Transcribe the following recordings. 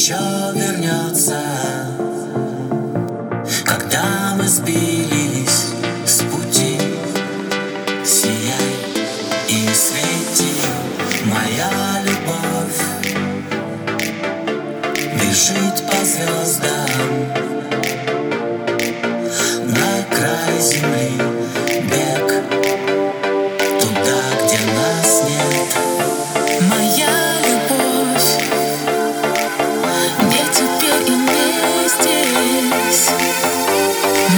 еще вернется, когда мы сбились с пути. Сияй и свети, моя любовь бежит по звездам на край земли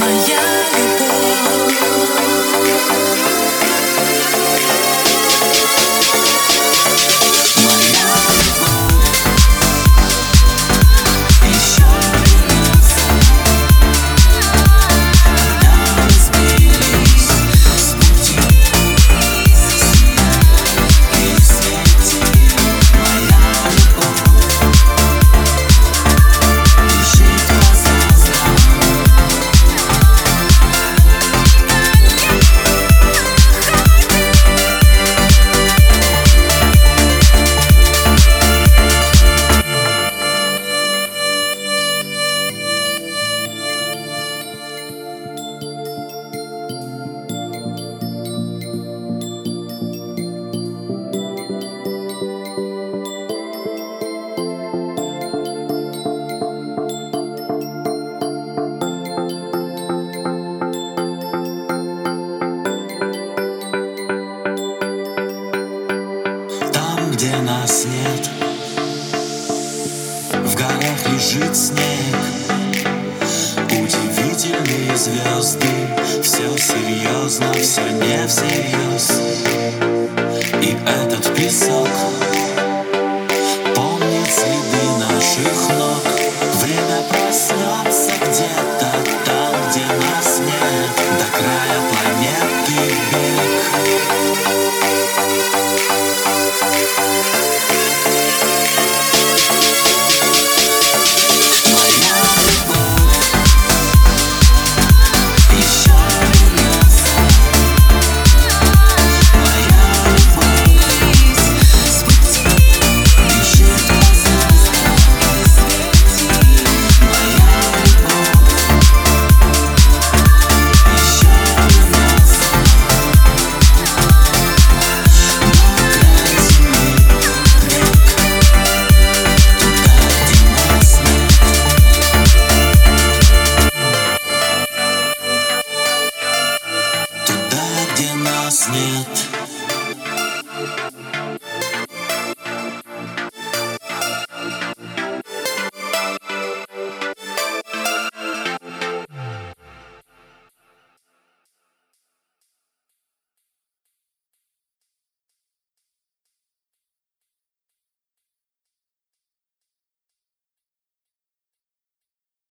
Моя нас нет, в горах лежит снег. Удивительные звезды, все серьезно, все не всерьез. И этот песок need to